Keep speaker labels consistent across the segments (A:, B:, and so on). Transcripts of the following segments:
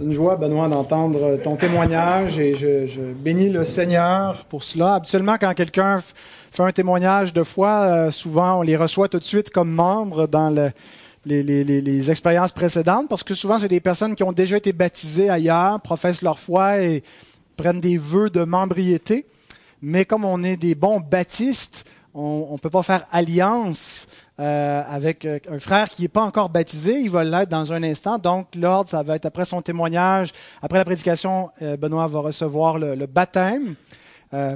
A: C'est une joie, Benoît, d'entendre ton témoignage et je, bénis le Seigneur pour cela. Habituellement, quand quelqu'un fait un témoignage de foi, euh, souvent on les reçoit tout de suite comme membres dans les, les, expériences précédentes parce que souvent, c'est des personnes qui ont déjà été baptisées ailleurs, professent leur foi et prennent des vœux de membriété. Mais comme on est des bons baptistes, on ne peut pas faire alliance euh, avec euh, un frère qui n'est pas encore baptisé. Il va l'être dans un instant. Donc, l'ordre, ça va être après son témoignage. Après la prédication, euh, Benoît va recevoir le, baptême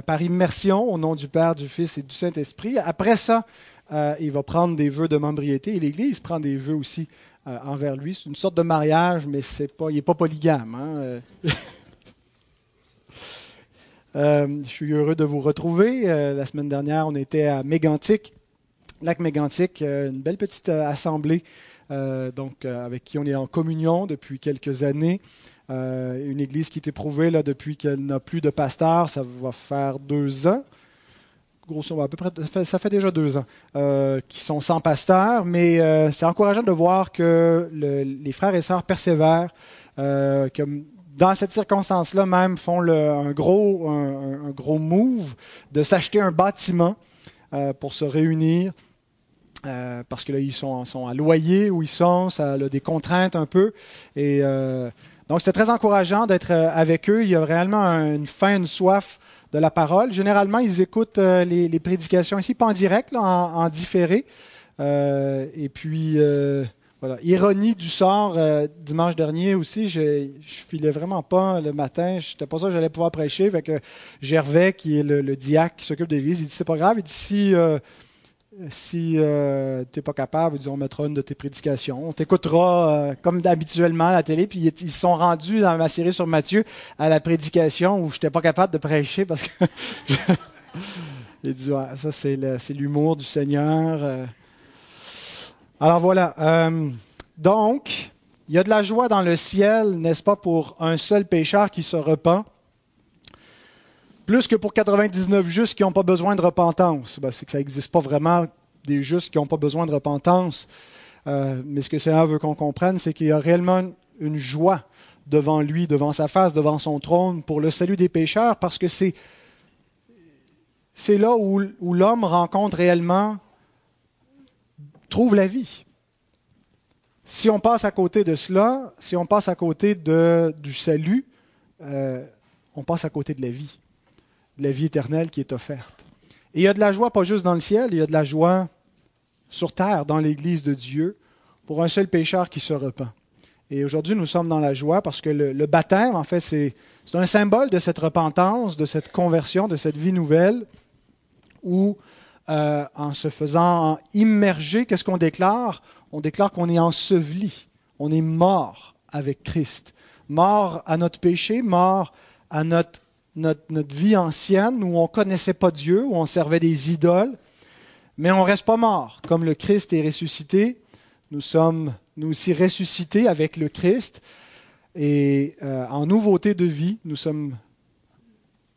A: par immersion au nom du Père, du Fils et du Saint-Esprit. Après ça, il va prendre des vœux de membriété et l'Église prend des vœux aussi envers lui. C'est une sorte de mariage, mais c'est pas, il n'est pas polygame. Hein, je suis heureux de vous retrouver. la semaine dernière, on était à Mégantic Lac Mégantic, euh, une belle petite euh, assemblée euh, donc, avec qui on est en communion depuis quelques années. une église qui est éprouvée là, depuis qu'elle n'a plus de pasteur, ça va faire deux ans. Grosso à peu près, ça fait déjà deux ans, qui sont sans pasteur, mais c'est encourageant de voir que les frères et sœurs persévèrent, que dans cette circonstance-là même font un, gros, un, gros move de s'acheter un bâtiment pour se réunir euh, parce que là, ils sont, à loyer où ils sont, ça a des contraintes un peu. Et euh, donc, c'était très encourageant d'être euh, avec eux. Il y a réellement une faim, une soif de la parole. Généralement, ils écoutent les, prédications ici, pas en direct, en, différé. et puis, Ironie du sort, dimanche dernier aussi, je, je filais vraiment pas le matin. Je n'étais pas sûr que j'allais pouvoir prêcher. Fait Gervais, qui est le, le diacre qui s'occupe de l'église, il dit c'est pas grave. Il dit si si euh, tu n'es pas capable, on mettra une de tes prédications. On t'écoutera euh, comme habituellement à la télé. Puis ils sont rendus dans ma série sur Matthieu à la prédication où je n'étais pas capable de prêcher parce que. Il dit ça, c'est l'humour du Seigneur. Euh. Alors voilà. donc, il y a de la joie dans le ciel, n'est-ce pas, pour un seul pécheur qui se repent? Plus que pour 99 justes qui n'ont pas besoin de repentance. Ben, c'est que ça n'existe pas vraiment des justes qui n'ont pas besoin de repentance. Euh, mais ce que Seigneur veut qu'on comprenne, c'est qu'il y a réellement une joie devant lui, devant sa face, devant son trône, pour le salut des pécheurs, parce que c'est, là où l'homme rencontre réellement, trouve la vie. Si on passe à côté de cela, si on passe à côté de, du salut, euh, on passe à côté de la vie de la vie éternelle qui est offerte. Et il y a de la joie pas juste dans le ciel, il y a de la joie sur terre, dans l'Église de Dieu, pour un seul pécheur qui se repent. Et aujourd'hui, nous sommes dans la joie parce que le, baptême, en fait, c'est un symbole de cette repentance, de cette conversion, de cette vie nouvelle, où, euh, en se faisant immerger, qu'est-ce qu'on déclare? On déclare qu'on est enseveli, on est mort avec Christ, mort à notre péché, mort à notre vie ancienne où on ne connaissait pas Dieu, où on servait des idoles, mais on ne reste pas mort. Comme le Christ est ressuscité, nous sommes nous aussi ressuscités avec le Christ et euh, en nouveauté de vie, nous sommes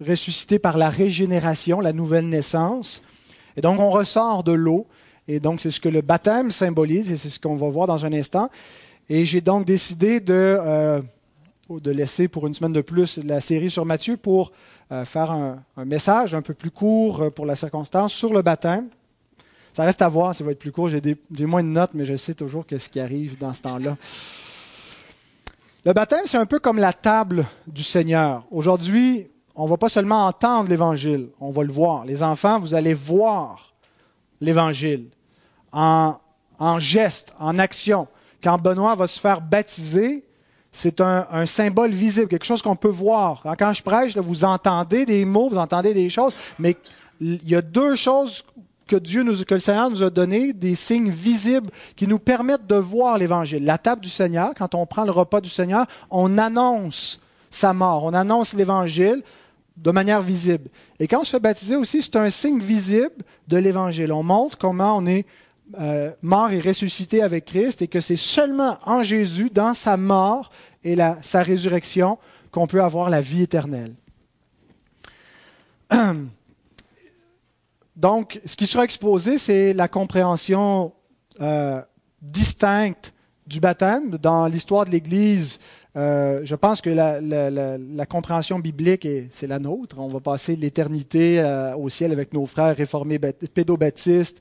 A: ressuscités par la régénération, la nouvelle naissance. Et donc on ressort de l'eau. Et donc c'est ce que le baptême symbolise et c'est ce qu'on va voir dans un instant. Et j'ai donc décidé de... Euh, de laisser pour une semaine de plus la série sur Matthieu pour euh, faire un, message un peu plus court euh, pour la circonstance sur le baptême. Ça reste à voir, ça va être plus court. J'ai moins de notes, mais je sais toujours ce qui arrive dans ce temps-là. Le baptême, c'est un peu comme la table du Seigneur. Aujourd'hui, on ne va pas seulement entendre l'Évangile, on va le voir. Les enfants, vous allez voir l'Évangile en, geste, en action. Quand Benoît va se faire baptiser, c'est un, symbole visible, quelque chose qu'on peut voir. Quand je prêche, vous entendez des mots, vous entendez des choses, mais il y a deux choses que Dieu que le Seigneur nous a données, des signes visibles qui nous permettent de voir l'Évangile. La table du Seigneur, quand on prend le repas du Seigneur, on annonce sa mort, on annonce l'Évangile de manière visible. Et quand on se fait baptiser aussi, c'est un signe visible de l'Évangile. On montre comment on est euh, mort et ressuscité avec Christ et que c'est seulement en Jésus, dans sa mort et sa résurrection, qu'on peut avoir la vie éternelle. Donc, ce qui sera exposé, c'est la compréhension euh, distincte du baptême. Dans l'histoire de l'Église, Euh, je pense que la, compréhension biblique, c'est la nôtre. On va passer l'éternité euh, au ciel avec nos frères réformés pédobaptistes,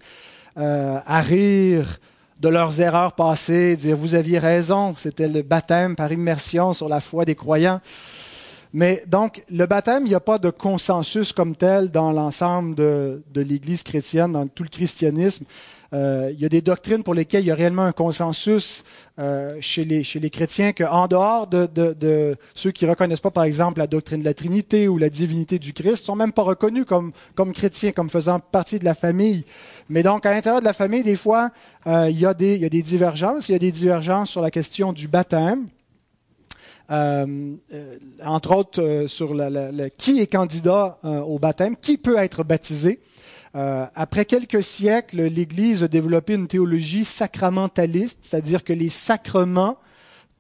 A: euh, à rire de leurs erreurs passées, dire vous aviez raison, c'était le baptême par immersion sur la foi des croyants. Mais donc, le baptême, il n'y a pas de consensus comme tel dans l'ensemble de, de l'Église chrétienne, dans tout le christianisme. Euh, il y a des doctrines pour lesquelles il y a réellement un consensus euh, chez, les, chez les chrétiens qu'en dehors de, ceux qui reconnaissent pas, par exemple, la doctrine de la Trinité ou la divinité du Christ, sont même pas reconnus comme, chrétiens, comme faisant partie de la famille. Mais donc, à l'intérieur de la famille, des fois, euh, il, y a des, divergences. Il y a des divergences sur la question du baptême. Entre autres sur qui est candidat au baptême, qui peut être baptisé. Après quelques siècles, l'Église a développé une théologie sacramentaliste, c'est-à-dire que les sacrements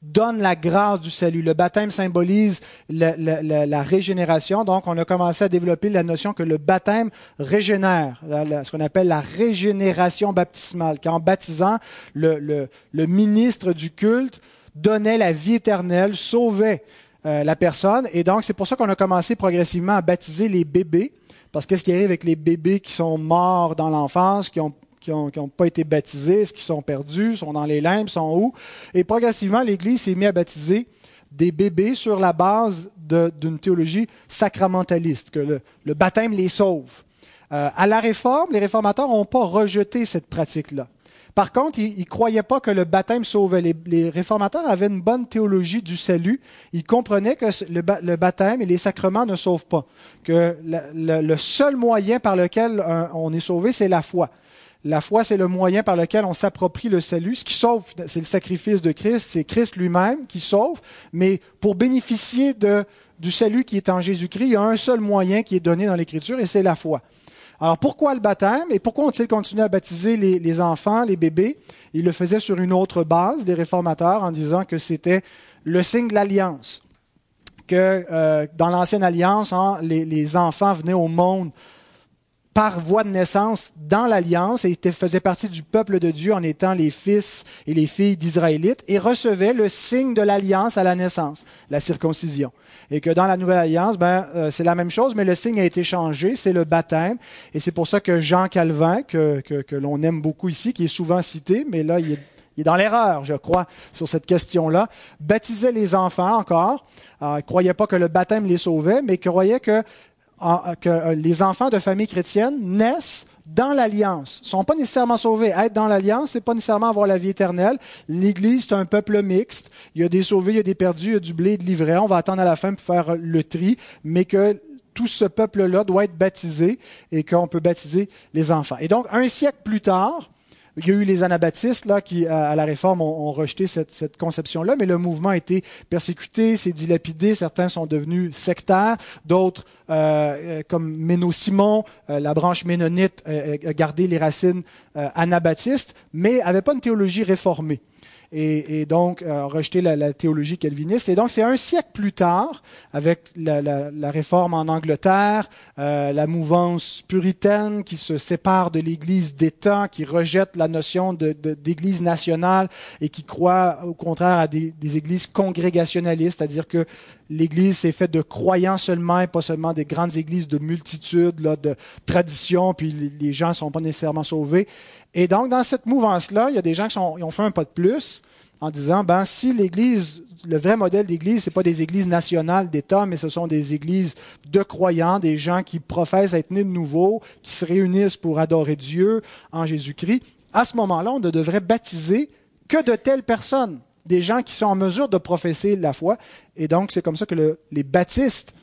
A: donnent la grâce du salut. Le baptême symbolise la, régénération, donc on a commencé à développer la notion que le baptême régénère, ce qu'on appelle la régénération baptismale, qu'en baptisant le, le ministre du culte donnait la vie éternelle, sauvait euh, la personne. Et donc, c'est pour ça qu'on a commencé progressivement à baptiser les bébés. Parce qu'est-ce qui arrive avec les bébés qui sont morts dans l'enfance, qui n'ont pas été baptisés, qui sont perdus, sont dans les limbes, sont où? Et progressivement, l'Église s'est mise à baptiser des bébés sur la base d'une théologie sacramentaliste, que le, baptême les sauve. Euh, à la Réforme, les réformateurs n'ont pas rejeté cette pratique-là. Par contre, ils ne croyaient pas que le baptême sauvait. Les, réformateurs avaient une bonne théologie du salut. Ils comprenaient que le, baptême et les sacrements ne sauvent pas. Que le, seul moyen par lequel on est sauvé, c'est la foi. La foi, c'est le moyen par lequel on s'approprie le salut. Ce qui sauve, c'est le sacrifice de Christ. C'est Christ lui-même qui sauve. Mais pour bénéficier du salut qui est en Jésus-Christ, il y a un seul moyen qui est donné dans l'Écriture et c'est la foi. Alors pourquoi le baptême et pourquoi ont-ils continué à baptiser les, enfants, les bébés? Ils le faisaient sur une autre base, les réformateurs, en disant que c'était le signe de l'alliance. Que euh, dans l'ancienne alliance, hein, les, enfants venaient au monde par voie de naissance dans l'alliance et faisaient partie du peuple de Dieu en étant les fils et les filles d'Israélites et recevaient le signe de l'alliance à la naissance, la circoncision. Et que dans la nouvelle alliance, ben, euh, c'est la même chose, mais le signe a été changé, c'est le baptême. Et c'est pour ça que Jean Calvin, que, que, l'on aime beaucoup ici, qui est souvent cité, mais là, il est, il est dans l'erreur, je crois, sur cette question-là, baptisait les enfants encore. Euh, il ne croyait pas que le baptême les sauvait, mais il croyait que que euh, les enfants de famille chrétienne naissent dans l'alliance. Ils sont pas nécessairement sauvés. Être dans l'alliance, c'est pas nécessairement avoir la vie éternelle. L'Église, c'est un peuple mixte. Il y a des sauvés, il y a des perdus, il y a du blé et de l'ivraie. On va attendre à la fin pour faire le tri, mais que tout ce peuple-là doit être baptisé et qu'on peut baptiser les enfants. Et donc, un siècle plus tard, il y a eu les anabaptistes là, qui, à la Réforme, ont, rejeté cette, conception-là, mais le mouvement a été persécuté, s'est dilapidé, certains sont devenus sectaires, d'autres, euh, comme Méno Simon, euh, la branche ménonite, euh, a gardé les racines anabaptistes, mais n'avait pas une théologie réformée et, donc euh, rejeter la, théologie calviniste. Et donc c'est un siècle plus tard, avec la, réforme en Angleterre, euh, la mouvance puritaine qui se sépare de l'Église d'État, qui rejette la notion d'Église nationale et qui croit au contraire à des, églises congrégationalistes, c'est-à-dire que l'Église s'est faite de croyants seulement et pas seulement des grandes églises de multitudes, là, de traditions, puis les gens ne sont pas nécessairement sauvés. Et donc, dans cette mouvance-là, il y a des gens qui, ont fait un pas de plus en disant, ben, si l'Église, le vrai modèle d'Église, ce n'est pas des églises nationales d'État, mais ce sont des églises de croyants, des gens qui professent être nés de nouveau, qui se réunissent pour adorer Dieu en Jésus-Christ. À ce moment-là, on ne devrait baptiser que de telles personnes, des gens qui sont en mesure de professer la foi. Et donc, c'est comme ça que les baptistes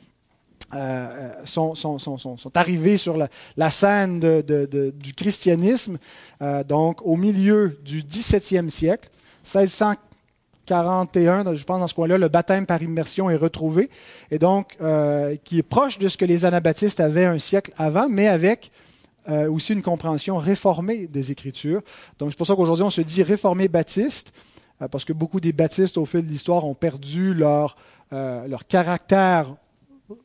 A: euh, sont, sont, arrivés sur la, scène du christianisme, euh, donc au milieu du XVIIe siècle, 1641, je pense dans ce coin-là, le baptême par immersion est retrouvé, et donc euh, qui est proche de ce que les anabaptistes avaient un siècle avant, mais avec aussi une compréhension réformée des Écritures. Donc c'est pour ça qu'aujourd'hui on se dit réformé baptiste, parce que beaucoup des baptistes au fil de l'histoire ont perdu leur, leur caractère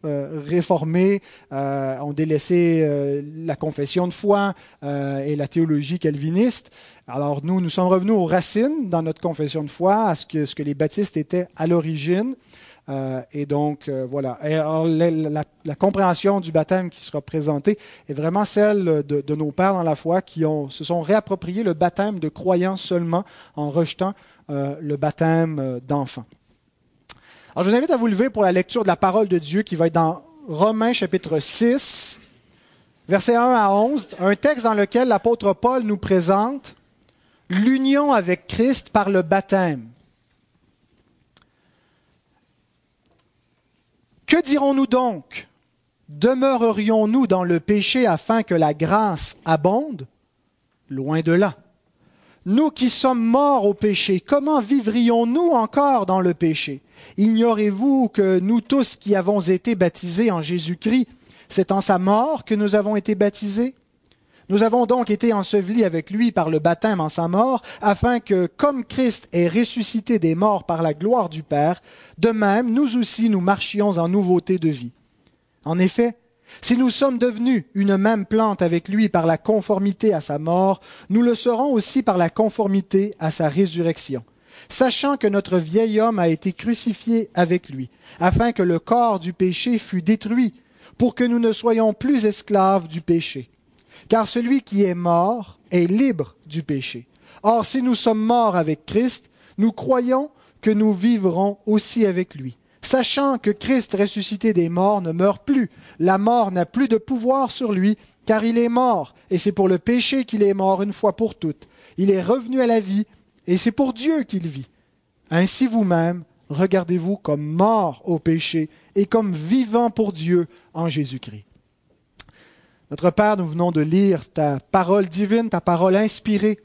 A: euh, réformés euh, ont délaissé euh, la confession de foi et la théologie calviniste. Alors nous, nous sommes revenus aux racines dans notre confession de foi, à ce que, ce que les baptistes étaient à l'origine. et donc, voilà. la, compréhension du baptême qui sera présentée est vraiment celle de, nos pères dans la foi qui se sont réappropriés le baptême de croyants seulement en rejetant le baptême d'enfants. Alors, je vous invite à vous lever pour la lecture de la parole de Dieu qui va être dans Romains chapitre 6, versets 1 à 11, un texte dans lequel l'apôtre Paul nous présente l'union avec Christ par le baptême. Que dirons-nous donc? Demeurerions-nous dans le péché afin que la grâce abonde? Loin de là. Nous qui sommes morts au péché, comment vivrions-nous encore dans le péché? Ignorez-vous que nous tous qui avons été baptisés en Jésus-Christ, c'est en sa mort que nous avons été baptisés? Nous avons donc été ensevelis avec lui par le baptême en sa mort, afin que, comme Christ est ressuscité des morts par la gloire du Père, de même nous aussi nous marchions en nouveauté de vie. En effet, si nous sommes devenus une même plante avec lui par la conformité à sa mort, nous le serons aussi par la conformité à sa résurrection sachant que notre vieil homme a été crucifié avec lui, afin que le corps du péché fût détruit, pour que nous ne soyons plus esclaves du péché. Car celui qui est mort est libre du péché. Or, si nous sommes morts avec Christ, nous croyons que nous vivrons aussi avec lui. Sachant que Christ ressuscité des morts ne meurt plus, la mort n'a plus de pouvoir sur lui, car il est mort, et c'est pour le péché qu'il est mort une fois pour toutes. Il est revenu à la vie, et c'est pour Dieu qu'il vit. Ainsi vous-même, regardez-vous comme mort au péché et comme vivant pour Dieu en Jésus-Christ. Notre Père, nous venons de lire ta parole divine, ta parole inspirée,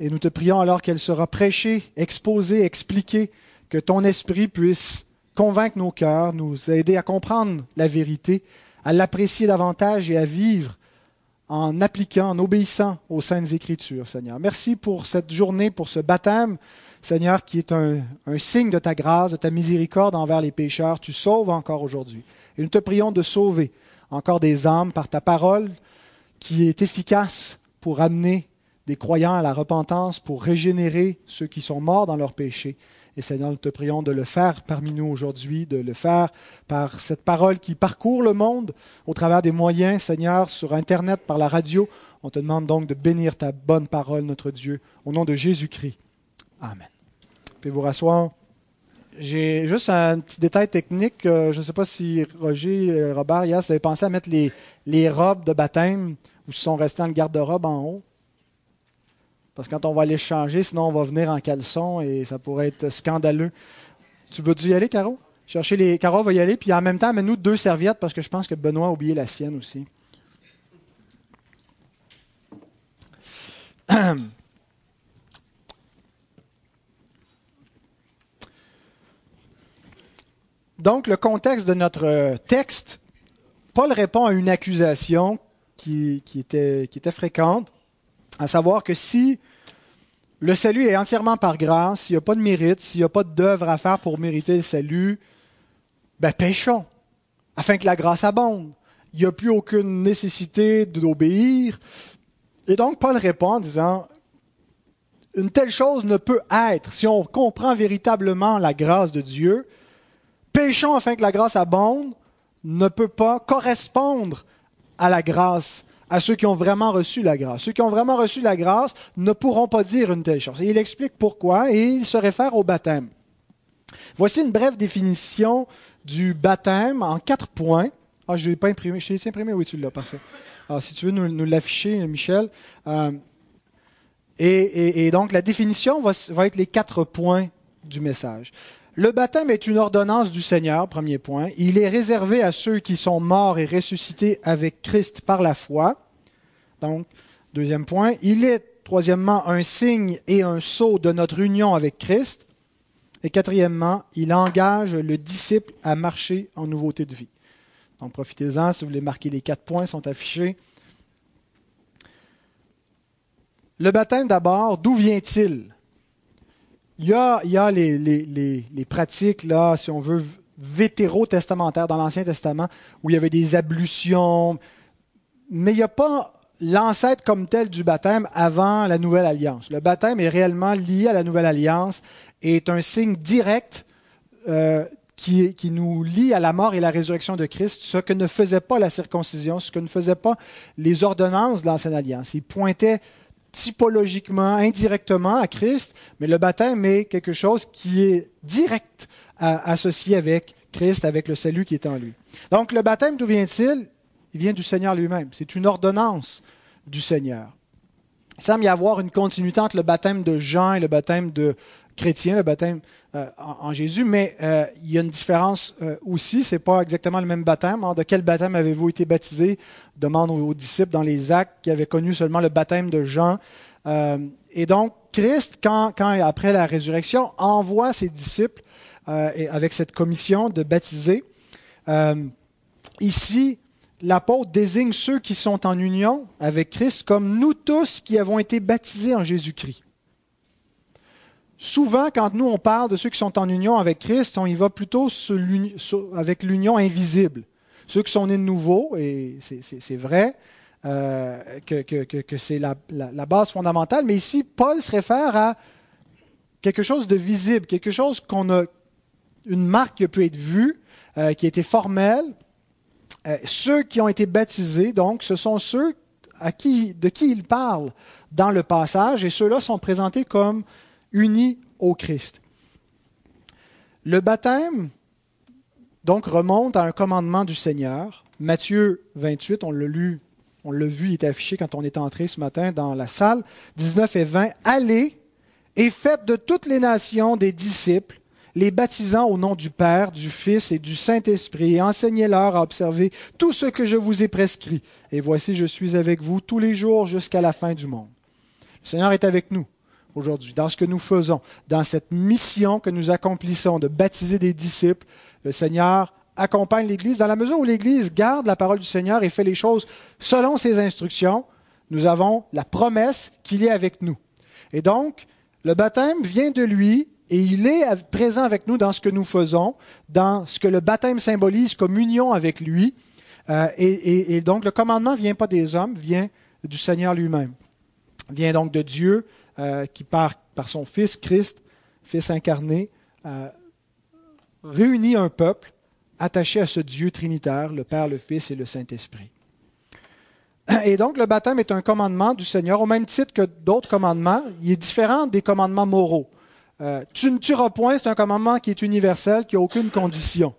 A: et nous te prions alors qu'elle sera prêchée, exposée, expliquée, que ton esprit puisse convaincre nos cœurs, nous aider à comprendre la vérité, à l'apprécier davantage et à vivre en appliquant, en obéissant aux saintes écritures, Seigneur. Merci pour cette journée, pour ce baptême, Seigneur, qui est un, signe de ta grâce, de ta miséricorde envers les pécheurs. Tu sauves encore aujourd'hui. Et nous te prions de sauver encore des âmes par ta parole qui est efficace pour amener des croyants à la repentance, pour régénérer ceux qui sont morts dans leurs péchés. Et Seigneur, nous te prions de le faire parmi nous aujourd'hui, de le faire par cette parole qui parcourt le monde au travers des moyens, Seigneur, sur Internet, par la radio. On te demande donc de bénir ta bonne parole, notre Dieu, au nom de Jésus-Christ. Amen. Puis vous rasseoir. J'ai juste un petit détail technique. Euh, je ne sais pas si Roger et Robert, hier, avaient pensé à mettre les, les robes de baptême ou si sont restés dans le garde-robe en haut. Parce que quand on va aller changer, sinon on va venir en caleçon et ça pourrait être scandaleux. Tu veux-tu y aller, Caro? Chercher les. Caro va y aller, puis en même temps, amène-nous deux serviettes parce que je pense que Benoît a oublié la sienne aussi. Donc, le contexte de notre texte, Paul répond à une accusation qui, était, était fréquente à savoir que si le salut est entièrement par grâce, s'il n'y a pas de mérite, s'il n'y a pas d'œuvre à faire pour mériter le salut, ben péchons, afin que la grâce abonde. Il n'y a plus aucune nécessité d'obéir. Et donc Paul répond en disant, une telle chose ne peut être, si on comprend véritablement la grâce de Dieu, péchons afin que la grâce abonde, ne peut pas correspondre à la grâce à ceux qui ont vraiment reçu la grâce. Ceux qui ont vraiment reçu la grâce ne pourront pas dire une telle chose. Et il explique pourquoi et il se réfère au baptême. Voici une brève définition du baptême en quatre points. Ah, je ne l'ai pas imprimé. Je t'ai imprimé? Oui, tu l'as, parfait. Alors, si tu veux nous, l'afficher, Michel. Euh, et, donc, la définition va être les quatre points du message. Le baptême est une ordonnance du Seigneur, premier point. Il est réservé à ceux qui sont morts et ressuscités avec Christ par la foi. Donc, deuxième point, il est, troisièmement, un signe et un sceau de notre union avec Christ. Et quatrièmement, il engage le disciple à marcher en nouveauté de vie. Donc, profitez-en, si vous voulez marquer les quatre points, sont affichés. Le baptême d'abord, d'où vient-il? Il y a, les, pratiques, là, si on veut, vétérotestamentaire dans l'Ancien Testament où il y avait des ablutions, mais il n'y a pas l'ancêtre comme tel du baptême avant la Nouvelle Alliance. Le baptême est réellement lié à la Nouvelle Alliance et est un signe direct euh, qui, qui, nous lie à la mort et la résurrection de Christ, ce que ne faisait pas la circoncision, ce que ne faisaient pas les ordonnances de l'Ancienne Alliance. Il pointait typologiquement, indirectement à Christ, mais le baptême est quelque chose qui est direct associé avec Christ, avec le salut qui est en lui. Donc le baptême, d'où vient-il? Il vient du Seigneur lui-même. C'est une ordonnance du Seigneur. Il semble y avoir une continuité entre le baptême de Jean et le baptême de chrétien, le baptême euh, en, Jésus, mais euh, il y a une différence euh, aussi. C'est pas exactement le même baptême. de quel baptême avez-vous été baptisé? Demande aux, disciples dans les Actes qui avaient connu seulement le baptême de Jean. et donc Christ, quand, quand après la résurrection, envoie ses disciples avec cette commission de baptiser. ici, l'apôtre désigne ceux qui sont en union avec Christ comme nous tous qui avons été baptisés en Jésus-Christ. Souvent, quand nous on parle de ceux qui sont en union avec Christ, on y va plutôt avec l'union invisible. Ceux qui sont nés de nouveau, et c'est vrai euh, que, c'est la, base fondamentale, mais ici, Paul se réfère à quelque chose de visible, quelque chose qu'on a, une marque qui peut être vue, euh, qui a été formelle. Euh, ceux qui ont été baptisés, donc, ce sont ceux à qui, de qui il parle dans le passage, et ceux-là sont présentés comme unis au Christ. Le baptême, donc, remonte à un commandement du Seigneur. Matthieu 28, on l'a lu, on l'a vu, il est affiché quand on est entré ce matin dans la salle. 19 et 20. Allez et faites de toutes les nations des disciples, les baptisant au nom du Père, du Fils et du Saint-Esprit, et enseignez-leur à observer tout ce que je vous ai prescrit. Et voici, je suis avec vous tous les jours jusqu'à la fin du monde. Le Seigneur est avec nous aujourd'hui, dans ce que nous faisons, dans cette mission que nous accomplissons de baptiser des disciples. Le Seigneur accompagne l'Église dans la mesure où l'Église garde la parole du Seigneur et fait les choses selon ses instructions. Nous avons la promesse qu'il est avec nous. Et donc, le baptême vient de lui et il est présent avec nous dans ce que nous faisons, dans ce que le baptême symbolise comme union avec lui. Euh, et, et, donc, le commandement ne vient pas des hommes, vient du Seigneur lui-même. Vient donc de Dieu euh, qui par, par son Fils Christ, Fils incarné, euh, réunit un peuple attaché à ce Dieu trinitaire, le Père, le Fils et le Saint-Esprit. Et donc le baptême est un commandement du Seigneur, au même titre que d'autres commandements. Il est différent des commandements moraux. Euh, tu ne tueras point, c'est un commandement qui est universel, qui n'a aucune condition.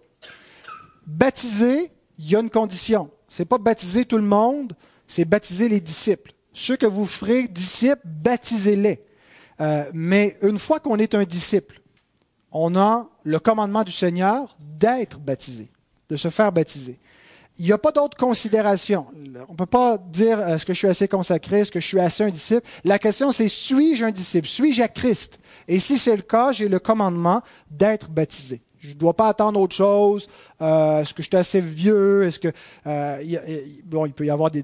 A: Baptiser, il y a une condition. Ce n'est pas baptiser tout le monde, c'est baptiser les disciples. Ceux que vous ferez disciples, baptisez-les. Euh, mais une fois qu'on est un disciple, on a le commandement du Seigneur d'être baptisé, de se faire baptiser. Il n'y a pas d'autre considération. On ne peut pas dire est-ce que je suis assez consacré, est-ce que je suis assez un disciple? La question c'est suis-je un disciple, suis-je à Christ? Et si c'est le cas, j'ai le commandement d'être baptisé. Je ne dois pas attendre autre chose. Euh, est-ce que je suis assez vieux? Est-ce que euh, bon, il peut y avoir des,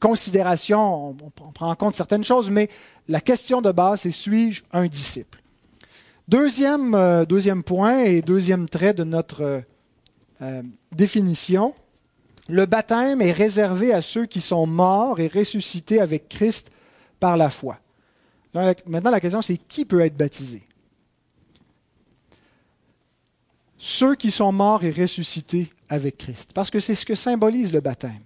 A: considérations, on, prend en compte certaines choses, mais la question de base, c'est suis-je un disciple? Deuxième, euh, deuxième point et deuxième trait de notre définition, le baptême est réservé à ceux qui sont morts et ressuscités avec Christ par la foi. Maintenant, la question, c'est qui peut être baptisé? Ceux qui sont morts et ressuscités avec Christ. Parce que c'est ce que symbolise le baptême.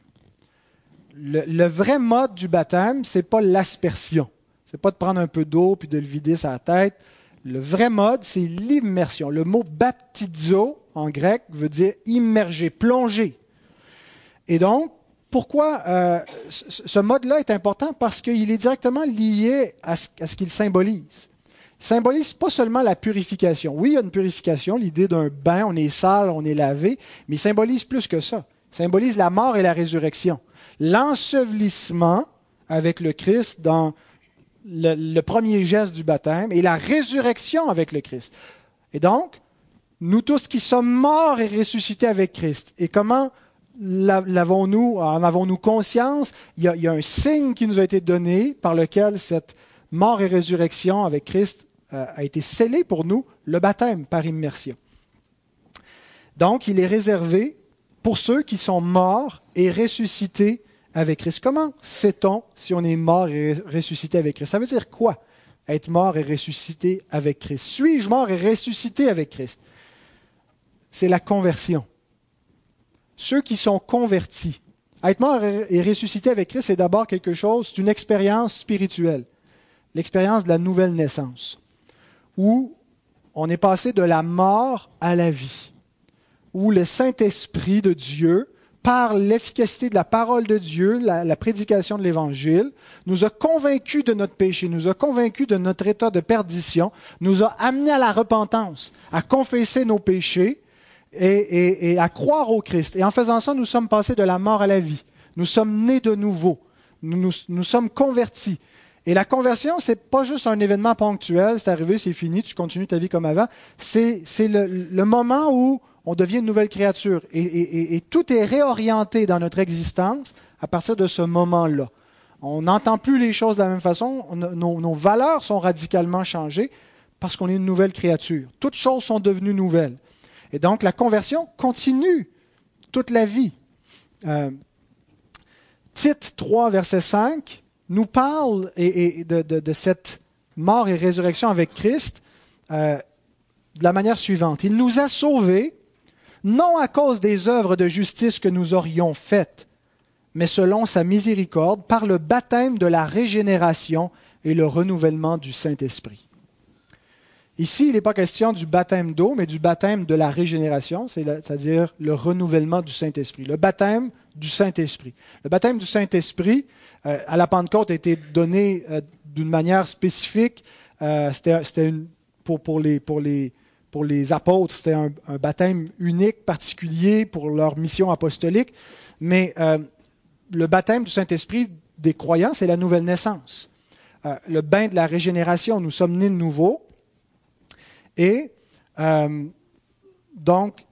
A: Le, vrai mode du baptême, ce n'est pas l'aspersion. Ce n'est pas de prendre un peu d'eau puis de le vider sa tête. Le vrai mode, c'est l'immersion. Le mot baptizo en grec veut dire immerger, plonger. Et donc, pourquoi euh, ce mode-là est important? Parce qu'il est directement lié à ce qu'il symbolise symbolise pas seulement la purification. Oui, il y a une purification, l'idée d'un bain, on est sale, on est lavé, mais il symbolise plus que ça. Il symbolise la mort et la résurrection. L'ensevelissement avec le Christ dans le, premier geste du baptême et la résurrection avec le Christ. Et donc, nous tous qui sommes morts et ressuscités avec Christ. Et comment l'avons-nous, en avons-nous conscience? Il y, a, un signe qui nous a été donné par lequel cette mort et résurrection avec Christ a été scellé pour nous le baptême par immersion. Donc, il est réservé pour ceux qui sont morts et ressuscités avec Christ. Comment sait-on si on est mort et ressuscité avec Christ? Ça veut dire quoi Être mort et ressuscité avec Christ? Suis-je mort et ressuscité avec Christ? C'est la conversion. Ceux qui sont convertis. Être mort et ressuscité avec Christ, c'est d'abord quelque chose, c'est une expérience spirituelle, l'expérience de la nouvelle naissance, où on est passé de la mort à la vie, où le Saint-Esprit de Dieu par l'efficacité de la parole de Dieu, la, prédication de l'Évangile, nous a convaincus de notre péché, nous a convaincus de notre état de perdition, nous a amenés à la repentance, à confesser nos péchés et, à croire au Christ. Et en faisant ça, nous sommes passés de la mort à la vie. Nous sommes nés de nouveau. Nous, nous, sommes convertis. Et la conversion, c'est pas juste un événement ponctuel, c'est arrivé, c'est fini, tu continues ta vie comme avant. C'est le, le moment où on devient une nouvelle créature. Et, tout est réorienté dans notre existence à partir de ce moment-là. On n'entend plus les choses de la même façon, nos, valeurs sont radicalement changées parce qu'on est une nouvelle créature. Toutes choses sont devenues nouvelles. Et donc la conversion continue toute la vie. Euh, Tite 3, verset 5, nous parle de, cette mort et résurrection avec Christ euh, de la manière suivante. Il nous a sauvés non à cause des œuvres de justice que nous aurions faites, mais selon sa miséricorde, par le baptême de la régénération et le renouvellement du Saint-Esprit. Ici, il n'est pas question du baptême d'eau, mais du baptême de la régénération, c'est-à-dire le renouvellement du Saint-Esprit, le baptême du Saint-Esprit. Le baptême du Saint-Esprit, à la Pentecôte, a été donné euh, d'une manière spécifique. Euh, c'était pour, les, apôtres, c'était un, baptême unique, particulier pour leur mission apostolique. Mais euh, le baptême du Saint-Esprit des croyants, c'est la nouvelle naissance. Euh, le bain de la régénération, nous sommes nés de nouveau. Et euh, donc,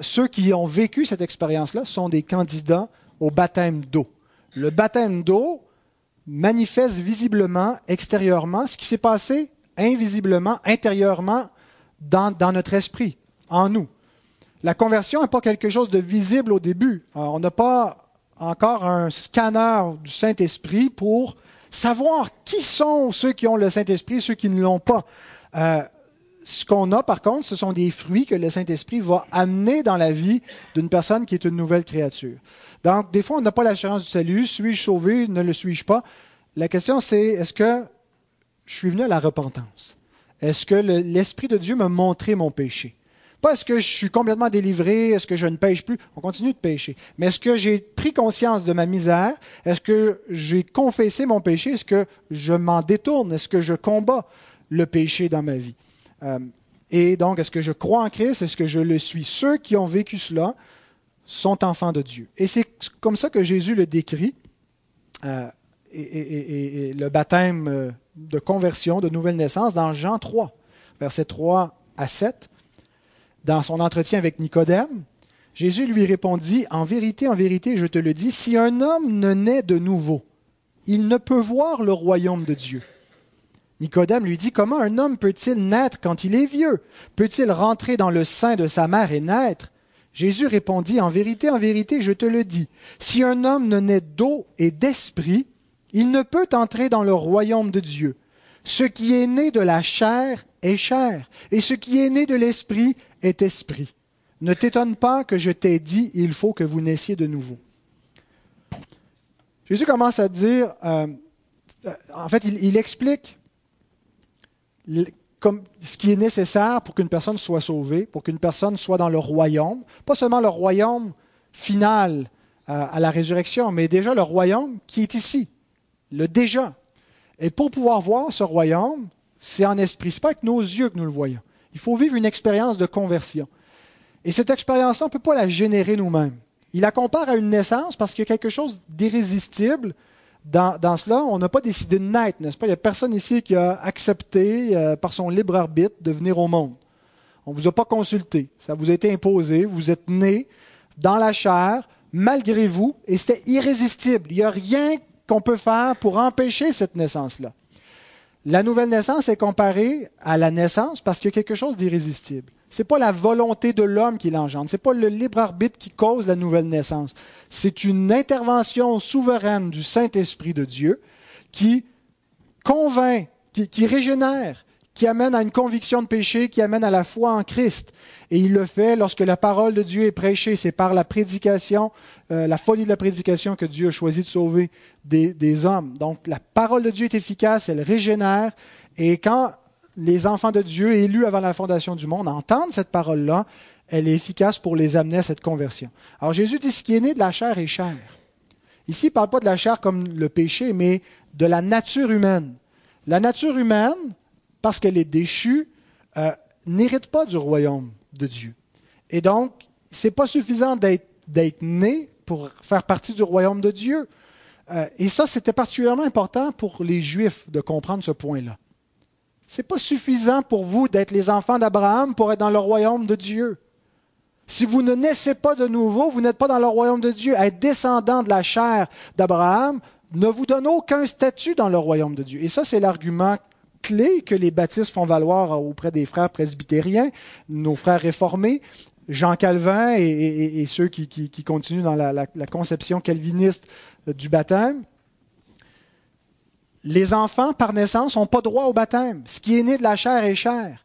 A: ceux qui ont vécu cette expérience-là sont des candidats au baptême d'eau. Le baptême d'eau manifeste visiblement, extérieurement, ce qui s'est passé invisiblement, intérieurement dans, notre esprit, en nous. La conversion n'est pas quelque chose de visible au début. on n'a pas encore un scanner du Saint-Esprit pour savoir qui sont ceux qui ont le Saint-Esprit ceux qui ne l'ont pas. Euh, ce qu'on a, par contre, ce sont des fruits que le Saint-Esprit va amener dans la vie d'une personne qui est une nouvelle créature. Donc, des fois, on n'a pas l'assurance du salut. Suis-je sauvé? Ne le suis-je pas? La question, c'est est-ce que je suis venu à la repentance? Est-ce que l'Esprit de Dieu m'a montré mon péché? Pas est-ce que je suis complètement délivré, est-ce que je ne pêche plus, on continue de pécher. Mais est-ce que j'ai pris conscience de ma misère? Est-ce que j'ai confessé mon péché? Est-ce que je m'en détourne? Est-ce que je combats le péché dans ma vie? Euh, et donc, est-ce que je crois en Christ? Est-ce que je le suis? Ceux qui ont vécu cela sont enfants de Dieu. Et c'est comme ça que Jésus le décrit. Euh, et, le baptême euh, de conversion, de nouvelle naissance, dans Jean 3, versets 3 à 7, dans son entretien avec Nicodème, Jésus lui répondit, En vérité, en vérité, je te le dis, si un homme ne naît de nouveau, il ne peut voir le royaume de Dieu. Nicodème lui dit, Comment un homme peut-il naître quand il est vieux? Peut-il rentrer dans le sein de sa mère et naître? Jésus répondit, En vérité, en vérité, je te le dis, si un homme ne naît d'eau et d'esprit, il ne peut entrer dans le royaume de Dieu. Ce qui est né de la chair est chair, et ce qui est né de l'esprit est esprit. Ne t'étonne pas que je t'ai dit, il faut que vous naissiez de nouveau. Jésus commence à dire, euh, en fait, il, explique ce qui est nécessaire pour qu'une personne soit sauvée, pour qu'une personne soit dans le royaume, pas seulement le royaume final euh, à la résurrection, mais déjà le royaume qui est ici, le déjà. Et pour pouvoir voir ce royaume, c'est en esprit, ce n'est pas avec nos yeux que nous le voyons. Il faut vivre une expérience de conversion. Et cette expérience-là, on ne peut pas la générer nous-mêmes. Il la compare à une naissance parce qu'il y a quelque chose d'irrésistible dans, cela. On n'a pas décidé de naître, n'est-ce pas? Il n'y a personne ici qui a accepté euh, par son libre arbitre de venir au monde. On ne vous a pas consulté. Ça vous a été imposé. Vous êtes né dans la chair, malgré vous, et c'était irrésistible. Il n'y a rien qu'on peut faire pour empêcher cette naissance-là. La nouvelle naissance est comparée à la naissance parce qu'il y a quelque chose d'irrésistible. C'est pas la volonté de l'homme qui l'engendre. C'est pas le libre arbitre qui cause la nouvelle naissance. C'est une intervention souveraine du Saint-Esprit de Dieu qui convainc, qui, régénère, qui amène à une conviction de péché, qui amène à la foi en Christ. Et il le fait lorsque la parole de Dieu est prêchée. C'est par la prédication, euh, la folie de la prédication que Dieu a choisi de sauver des, des hommes. Donc la parole de Dieu est efficace, elle régénère. Et quand les enfants de Dieu, élus avant la fondation du monde, entendent cette parole-là, elle est efficace pour les amener à cette conversion. Alors Jésus dit ce qui est né de la chair est chair. Ici, il ne parle pas de la chair comme le péché, mais de la nature humaine. La nature humaine, parce qu'elle est déchue, euh, n'hérite pas du royaume de Dieu. Et donc, ce n'est pas suffisant d'être né pour faire partie du royaume de Dieu. Euh, et ça, c'était particulièrement important pour les Juifs de comprendre ce point-là. N'est pas suffisant pour vous d'être les enfants d'Abraham pour être dans le royaume de Dieu. Si vous ne naissez pas de nouveau, vous n'êtes pas dans le royaume de Dieu. Être descendant de la chair d'Abraham ne vous donne aucun statut dans le royaume de Dieu. Et ça, c'est l'argument clé que les baptistes font valoir auprès des frères presbytériens, nos frères réformés, Jean Calvin et, ceux qui, continuent dans la conception calviniste du baptême les enfants, par naissance, n'ont pas droit au baptême. Ce qui est né de la chair est chair.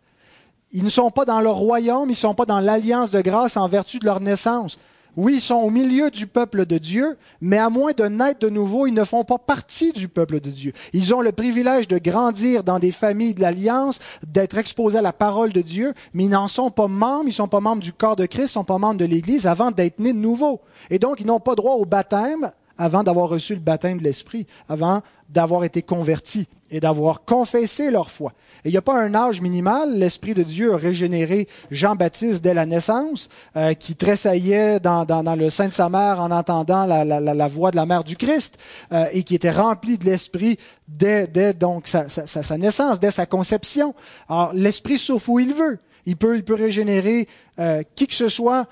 A: Ils ne sont pas dans leur royaume, ils ne sont pas dans l'alliance de grâce en vertu de leur naissance. Oui, ils sont au milieu du peuple de Dieu, mais à moins de naître de nouveau, ils ne font pas partie du peuple de Dieu. Ils ont le privilège de grandir dans des familles de l'Alliance, d'être exposés à la parole de Dieu, mais ils n'en sont pas membres, ils ne sont pas membres du corps de Christ, ils ne sont pas membres de l'Église avant d'être nés de nouveau. Et donc, ils n'ont pas droit au baptême avant d'avoir reçu le baptême de l'Esprit, avant d'avoir été convertis et d'avoir confessé leur foi. Et il n'y a pas un âge minimal. L'Esprit de Dieu a régénéré Jean-Baptiste dès la naissance, euh, qui tressaillait dans, le sein de sa mère en entendant la, voix de la mère du Christ, euh, et qui était rempli de l'Esprit dès, donc sa, naissance, dès sa conception. Alors l'Esprit souffle où il veut. Il peut, il peut régénérer euh, qui que ce soit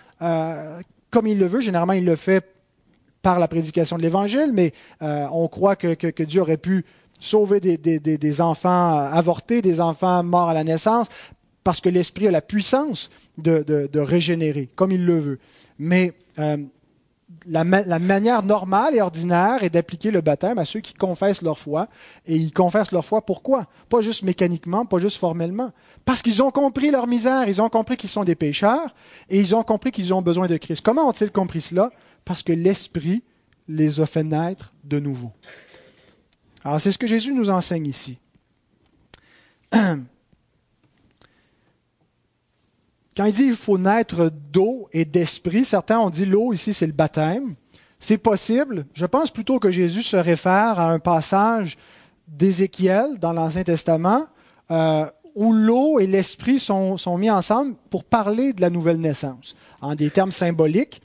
A: comme il le veut. Généralement, il le fait par la prédication de l'Évangile, mais euh, on croit que, Dieu aurait pu sauver des, enfants avortés, des enfants morts à la naissance, parce que l'Esprit a la puissance de, régénérer, comme il le veut. Mais euh, la, la, manière normale et ordinaire est d'appliquer le baptême à ceux qui confessent leur foi. Et ils confessent leur foi pourquoi? Pas juste mécaniquement, pas juste formellement. Parce qu'ils ont compris leur misère, ils ont compris qu'ils sont des pécheurs, et ils ont compris qu'ils ont besoin de Christ. Comment ont-ils compris cela? Parce que l'Esprit les a fait naître de nouveau. Alors c'est ce que Jésus nous enseigne ici. Quand il dit qu'il faut naître d'eau et d'esprit, certains ont dit l'eau ici c'est le baptême. C'est possible. Je pense plutôt que Jésus se réfère à un passage d'Ézéchiel dans l'Ancien Testament euh, où l'eau et l'esprit sont, sont, mis ensemble pour parler de la nouvelle naissance, en des termes symboliques.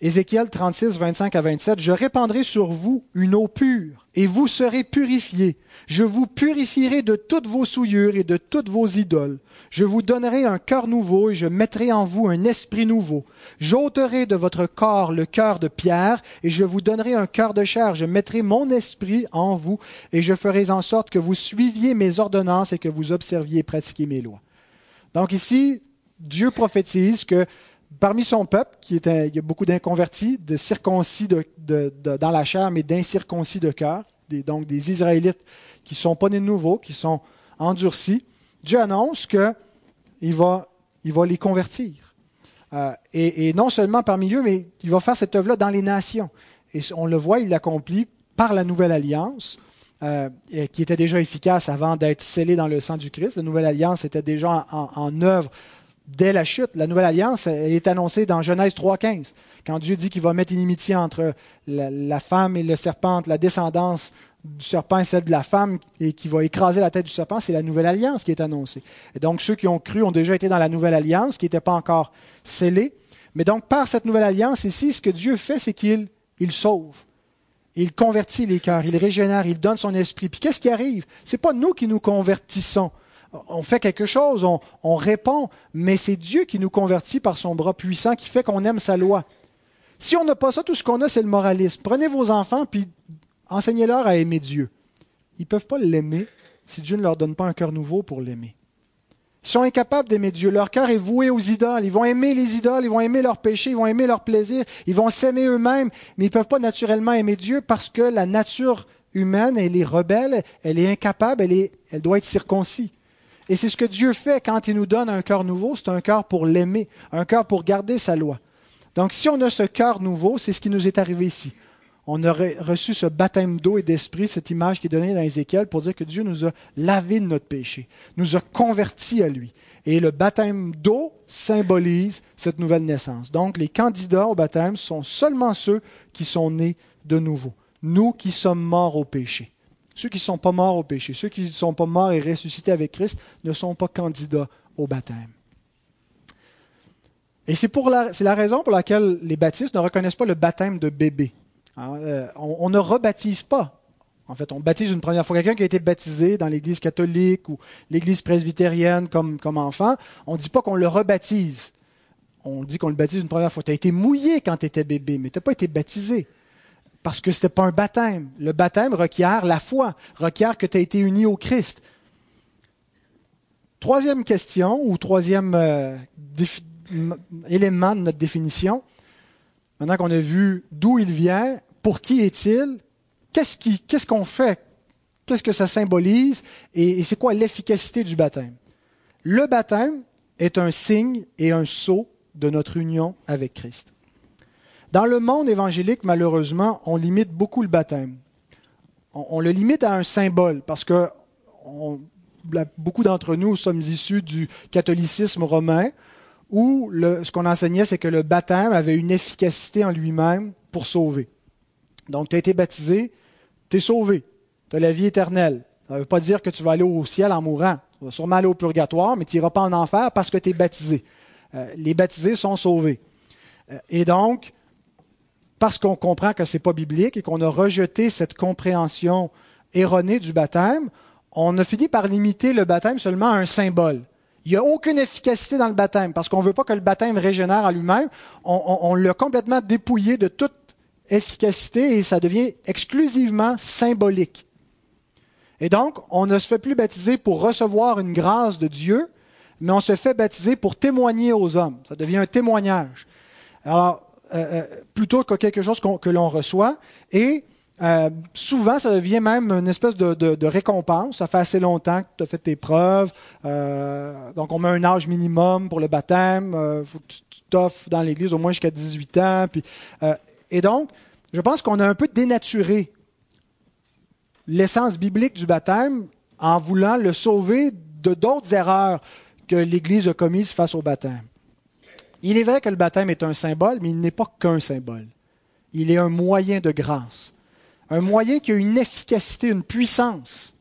A: Ézéchiel 36, 25 à 27, Je répandrai sur vous une eau pure, et vous serez purifiés. Je vous purifierai de toutes vos souillures et de toutes vos idoles. Je vous donnerai un cœur nouveau, et je mettrai en vous un esprit nouveau. J'ôterai de votre corps le cœur de pierre, et je vous donnerai un cœur de chair. Je mettrai mon esprit en vous, et je ferai en sorte que vous suiviez mes ordonnances et que vous observiez et pratiquiez mes lois. Donc ici, Dieu prophétise que parmi son peuple, qui il y a beaucoup d'inconvertis, de circoncis dans la chair, mais d'incirconcis de cœur, donc des Israélites qui ne sont pas nés de nouveau, qui sont endurcis, Dieu annonce qu'il va, il va les convertir. Euh, et, non seulement parmi eux, mais il va faire cette œuvre-là dans les nations. Et on le voit, il l'accomplit par la nouvelle alliance, euh, qui était déjà efficace avant d'être scellée dans le sang du Christ. La nouvelle alliance était déjà en, en œuvre dès la chute. La nouvelle alliance est annoncée dans Genèse 3.15, quand Dieu dit qu'il va mettre inimitié entre la, femme et le serpent, la descendance du serpent et celle de la femme, et qui va écraser la tête du serpent, c'est la nouvelle alliance qui est annoncée. Et donc ceux qui ont cru ont déjà été dans la nouvelle alliance, qui n'était pas encore scellée. Mais donc par cette nouvelle alliance ici, ce que Dieu fait, c'est qu'il il sauve. Il convertit les cœurs, il régénère, il donne son esprit. Puis qu'est-ce qui arrive? Ce n'est pas nous qui nous convertissons on fait quelque chose, on, répond, mais c'est Dieu qui nous convertit par son bras puissant, qui fait qu'on aime sa loi. Si on n'a pas ça, tout ce qu'on a, c'est le moralisme. Prenez vos enfants, puis enseignez-leur à aimer Dieu. Ils ne peuvent pas l'aimer si Dieu ne leur donne pas un cœur nouveau pour l'aimer. Ils sont incapables d'aimer Dieu. Leur cœur est voué aux idoles. Ils vont aimer les idoles, ils vont aimer leurs péchés, ils vont aimer leurs plaisirs, ils vont s'aimer eux-mêmes, mais ils ne peuvent pas naturellement aimer Dieu parce que la nature humaine, elle est rebelle, elle est incapable, elle, elle doit être circoncis. Et c'est ce que Dieu fait quand il nous donne un cœur nouveau, c'est un cœur pour l'aimer, un cœur pour garder sa loi. Donc si on a ce cœur nouveau, c'est ce qui nous est arrivé ici. On a reçu ce baptême d'eau et d'esprit, cette image qui est donnée dans Ézéchiel pour dire que Dieu nous a lavé de notre péché, nous a convertis à lui. Et le baptême d'eau symbolise cette nouvelle naissance. Donc les candidats au baptême sont seulement ceux qui sont nés de nouveau. Nous qui sommes morts au péché. Ceux qui ne sont pas morts au péché, ceux qui ne sont pas morts et ressuscités avec Christ ne sont pas candidats au baptême. Et c'est, la, la raison pour laquelle les baptistes ne reconnaissent pas le baptême de bébé. Hein, euh, on, ne rebaptise pas. En fait, on baptise une première fois quelqu'un qui a été baptisé dans l'Église catholique ou l'Église presbytérienne comme, comme enfant. On ne dit pas qu'on le rebaptise. On dit qu'on le baptise une première fois. Tu as été mouillé quand tu étais bébé, mais tu n'as pas été baptisé parce que ce n'était pas un baptême. Le baptême requiert la foi, requiert que tu aies été uni au Christ. Troisième question, ou troisième euh, élément de notre définition, maintenant qu'on a vu d'où il vient, pour qui est-il, qu'est-ce qu'on fait, qu'est-ce que ça symbolise et, et c'est quoi l'efficacité du baptême? Le baptême est un signe et un sceau de notre union avec Christ. Dans le monde évangélique, malheureusement, on limite beaucoup le baptême. On, le limite à un symbole parce que beaucoup d'entre nous sommes issus du catholicisme romain où ce qu'on enseignait, c'est que le baptême avait une efficacité en lui-même pour sauver. Donc, tu as été baptisé, tu es sauvé, tu as la vie éternelle. Ça ne veut pas dire que tu vas aller au ciel en mourant. Tu vas sûrement aller au purgatoire, mais tu n'iras pas en enfer parce que tu es baptisé. Euh, les baptisés sont sauvés. Euh, et donc, parce qu'on comprend que ce n'est pas biblique et qu'on a rejeté cette compréhension erronée du baptême, on a fini par limiter le baptême seulement à un symbole. Il n'y a aucune efficacité dans le baptême parce qu'on ne veut pas que le baptême régénère à lui-même. On, on l'a complètement dépouillé de toute efficacité et ça devient exclusivement symbolique. Et donc, on ne se fait plus baptiser pour recevoir une grâce de Dieu, mais on se fait baptiser pour témoigner aux hommes. Ça devient un témoignage. Alors, euh, euh, plutôt que quelque chose que l'on reçoit. Et euh, souvent, ça devient même une espèce de, récompense. Ça fait assez longtemps que tu as fait tes preuves. donc, on met un âge minimum pour le baptême. Il faut que tu t'offres dans l'Église au moins jusqu'à 18 ans. Et donc, je pense qu'on a un peu dénaturé l'essence biblique du baptême en voulant le sauver de d'autres erreurs que l'Église a commises face au baptême. Il est vrai que le baptême est un symbole, mais il n'est pas qu'un symbole. Il est un moyen de grâce. Un moyen qui a une efficacité, une puissance.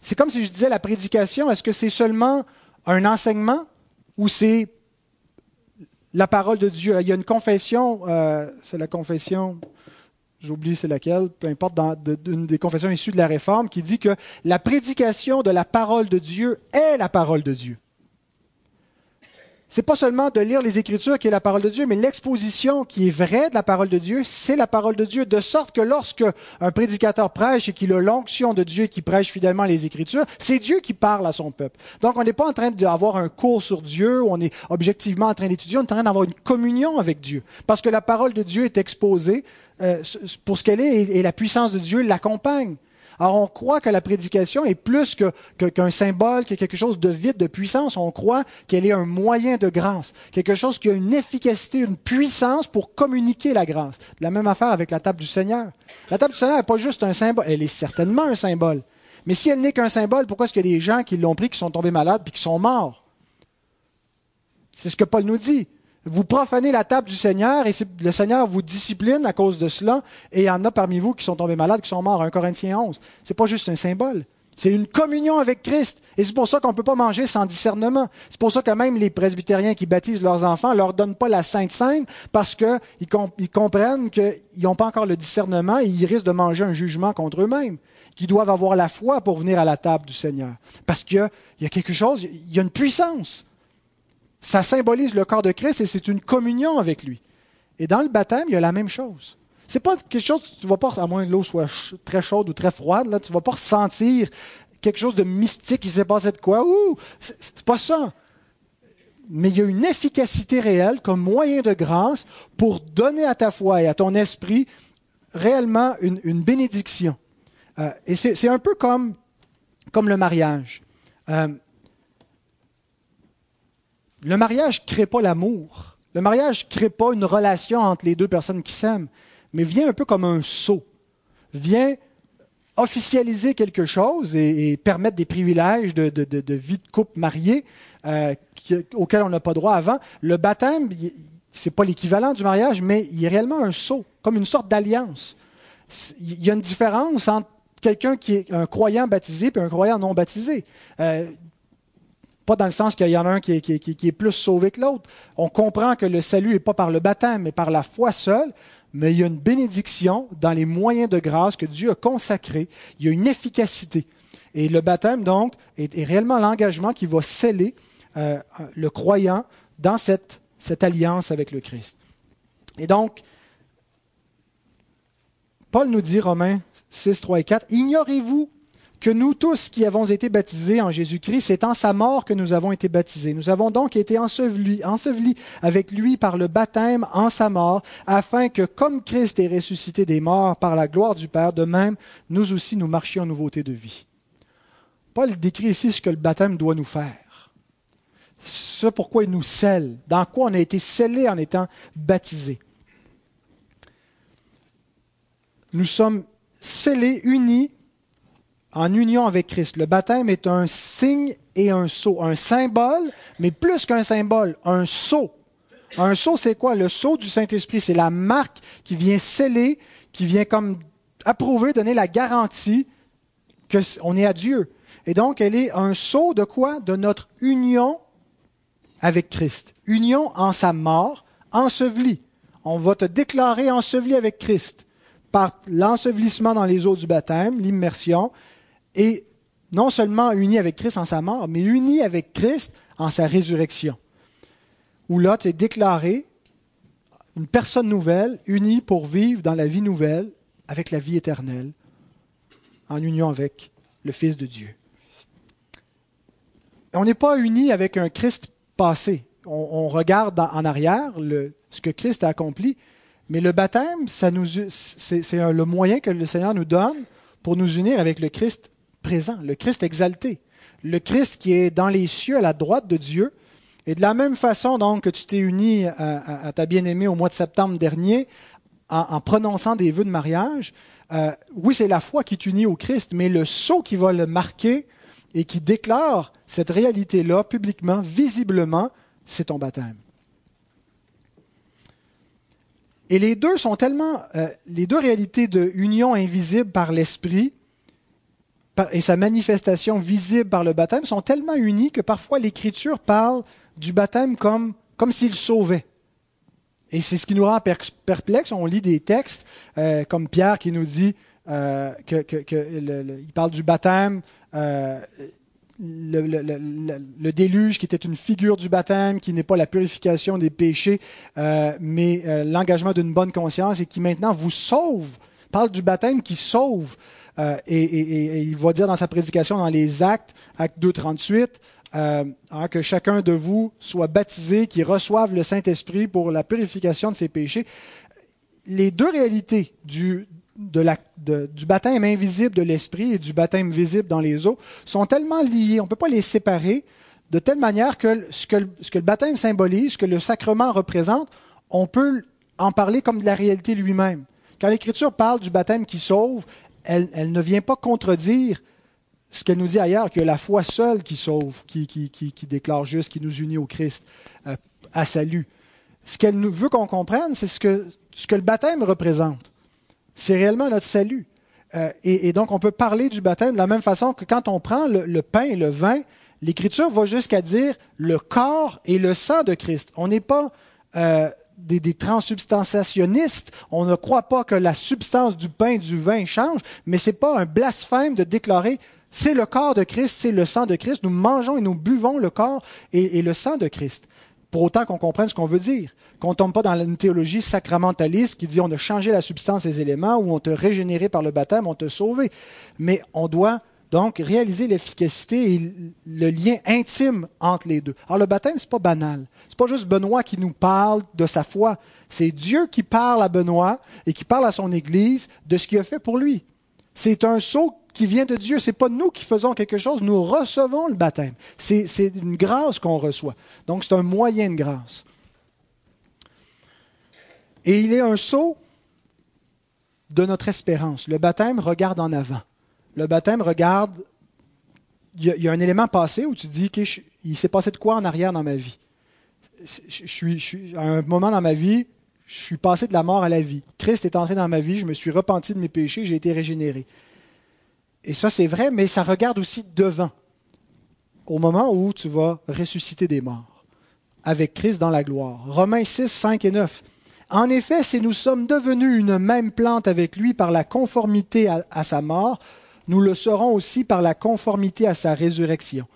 A: C'est comme si je disais la prédication, est-ce que c'est seulement un enseignement ou c'est la parole de Dieu? Il y a une confession, euh, c'est la confession, j'oublie c'est laquelle, peu importe, dans, une des confessions issues de la Réforme, qui dit que la prédication de la parole de Dieu est la parole de Dieu c'est pas seulement de lire les Écritures qui est la parole de Dieu, mais l'exposition qui est vraie de la parole de Dieu, c'est la parole de Dieu. De sorte que lorsque un prédicateur prêche et qu'il a l'onction de Dieu qui prêche fidèlement les Écritures, c'est Dieu qui parle à son peuple. Donc on n'est pas en train d'avoir un cours sur Dieu, on est objectivement en train d'étudier, on est en train d'avoir une communion avec Dieu. Parce que la parole de Dieu est exposée euh, pour ce qu'elle est et la puissance de Dieu l'accompagne. Alors on croit que la prédication est plus qu'un symbole, que quelque chose de vide, de puissance. On croit qu'elle est un moyen de grâce, quelque chose qui a une efficacité, une puissance pour communiquer la grâce. La même affaire avec la table du Seigneur. La table du Seigneur n'est pas juste un symbole, elle est certainement un symbole. Mais si elle n'est qu'un symbole, pourquoi est-ce qu'il y a des gens qui l'ont pris, qui sont tombés malades, puis qui sont morts? C'est ce que Paul nous dit. Vous profanez la table du Seigneur et le Seigneur vous discipline à cause de cela. Et il y en a parmi vous qui sont tombés malades, qui sont morts. 1 Corinthiens 11. C'est pas juste un symbole. C'est une communion avec Christ. Et c'est pour ça qu'on ne peut pas manger sans discernement. C'est pour ça que même les presbytériens qui baptisent leurs enfants ne leur donnent pas la Sainte Sainte parce qu'ils ils comprennent qu'ils n'ont pas encore le discernement et ils risquent de manger un jugement contre eux-mêmes. Qu'ils doivent avoir la foi pour venir à la table du Seigneur. Parce qu'il y a quelque chose, il y a une puissance. Ça symbolise le corps de Christ et c'est une communion avec lui. Et dans le baptême, il y a la même chose. C'est pas quelque chose que tu vas pas, à moins que l'eau soit très chaude ou très froide, là, tu vas pas ressentir quelque chose de mystique, il s'est passé de quoi. Ouh, c'est pas ça. Mais il y a une efficacité réelle comme moyen de grâce pour donner à ta foi et à ton esprit réellement une, bénédiction. Euh, et c'est un peu comme, comme le mariage. Euh, le mariage ne crée pas l'amour. Le mariage ne crée pas une relation entre les deux personnes qui s'aiment, mais vient un peu comme un sceau. Vient officialiser quelque chose et, permettre des privilèges de, vie de couple marié euh, auxquels on n'a pas droit avant. Le baptême, c'est pas l'équivalent du mariage, mais il est réellement un sceau, comme une sorte d'alliance. Il y a une différence entre quelqu'un qui est un croyant baptisé et un croyant non baptisé. Euh, pas dans le sens qu'il y en a un qui est, plus sauvé que l'autre. On comprend que le salut n'est pas par le baptême, mais par la foi seule mais il y a une bénédiction dans les moyens de grâce que Dieu a consacrés. Il y a une efficacité. Et le baptême, donc, est, réellement l'engagement qui va sceller euh, le croyant dans cette, cette alliance avec le Christ. Et donc, Paul nous dit, Romains 6, 3 et 4, Ignorez-vous que nous tous qui avons été baptisés en Jésus-Christ, c'est en sa mort que nous avons été baptisés. Nous avons donc été ensevelis, avec lui par le baptême en sa mort, afin que comme Christ est ressuscité des morts par la gloire du Père, de même, nous aussi nous marchions en nouveauté de vie. Paul décrit ici ce que le baptême doit nous faire. Ce pourquoi il nous scelle, dans quoi on a été scellés en étant baptisés. Nous sommes scellés, unis en union avec Christ. Le baptême est un signe et un sceau, un symbole, mais plus qu'un symbole, un sceau. Un sceau, c'est quoi? Le sceau du Saint-Esprit, c'est la marque qui vient sceller, qui vient comme approuver, donner la garantie qu'on est à Dieu. Et donc, elle est un sceau de quoi? De notre union avec Christ. Union en sa mort, enseveli. On va te déclarer enseveli avec Christ par l'ensevelissement dans les eaux du baptême, l'immersion, et non seulement uni avec Christ en sa mort, mais uni avec Christ en sa résurrection. Où là, tu es déclaré une personne nouvelle, unie pour vivre dans la vie nouvelle, avec la vie éternelle, en union avec le Fils de Dieu. On n'est pas uni avec un Christ passé. On, regarde en arrière ce que Christ a accompli, mais le baptême, c'est le moyen que le Seigneur nous donne pour nous unir avec le Christ le Christ exalté, le Christ qui est dans les cieux à la droite de Dieu. Et de la même façon donc que tu t'es uni à, ta bien-aimée au mois de septembre dernier en, prononçant des vœux de mariage, euh, oui, c'est la foi qui t'unit au Christ, mais le sceau qui va le marquer et qui déclare cette réalité-là publiquement, visiblement, c'est ton baptême. Et les deux sont tellement, euh, les deux réalités de union invisible par l'esprit et sa manifestation visible par le baptême sont tellement unies que parfois l'Écriture parle du baptême comme, comme s'il sauvait. Et c'est ce qui nous rend perplexe. On lit des textes euh, comme Pierre qui nous dit euh, parle du baptême, euh, le, déluge qui était une figure du baptême, qui n'est pas la purification des péchés, mais l'engagement d'une bonne conscience et qui maintenant vous sauve. Parle du baptême qui sauve. Euh, et, il va dire dans sa prédication dans les Actes, Acte 2, 38, euh, hein, que chacun de vous soit baptisé, qu'il reçoive le Saint-Esprit pour la purification de ses péchés. Les deux réalités du, du baptême invisible de l'Esprit et du baptême visible dans les eaux sont tellement liées, on ne peut pas les séparer, de telle manière que ce que le baptême symbolise, ce que le sacrement représente, on peut en parler comme de la réalité lui-même. Quand l'Écriture parle du baptême qui sauve, elle, ne vient pas contredire ce qu'elle nous dit ailleurs, que la foi seule qui sauve, qui, déclare juste, qui nous unit au Christ euh, à salut. Ce qu'elle veut qu'on comprenne, c'est ce que, le baptême représente. C'est réellement notre salut. Euh, et, donc, on peut parler du baptême de la même façon que quand on prend le, pain et le vin, l'Écriture va jusqu'à dire le corps et le sang de Christ. On n'est pas euh, des, transsubstantiationnistes. On ne croit pas que la substance du pain et du vin change, mais ce n'est pas un blasphème de déclarer c'est le corps de Christ, c'est le sang de Christ. Nous mangeons et nous buvons le corps et, le sang de Christ. Pour autant qu'on comprenne ce qu'on veut dire. Qu'on ne tombe pas dans une théologie sacramentaliste qui dit on a changé la substance des éléments ou on te régénéré par le baptême, on te sauvé. Mais on doit Donc, réaliser l'efficacité et le lien intime entre les deux. Alors, le baptême, c'est pas banal. Pas juste Benoît qui nous parle de sa foi. C'est Dieu qui parle à Benoît et qui parle à son Église de ce qu'il a fait pour lui. C'est un saut qui vient de Dieu. C'est pas nous qui faisons quelque chose. Nous recevons le baptême. C'est une grâce qu'on reçoit. Donc, c'est un moyen de grâce. Et il est un saut de notre espérance. Le baptême regarde en avant. Le baptême regarde. Il y, a, un élément passé où tu dis qu'il s'est passé de quoi en arrière dans ma vie? Je, suis, à un moment dans ma vie, je suis passé de la mort à la vie. Christ est entré dans ma vie, je me suis repenti de mes péchés, j'ai été régénéré. Et ça, c'est vrai, mais ça regarde aussi devant, au moment où tu vas ressusciter des morts, avec Christ dans la gloire. Romains 6, 5 et 9. En effet, si nous sommes devenus une même plante avec lui par la conformité à, sa mort, nous le serons aussi par la conformité à sa résurrection.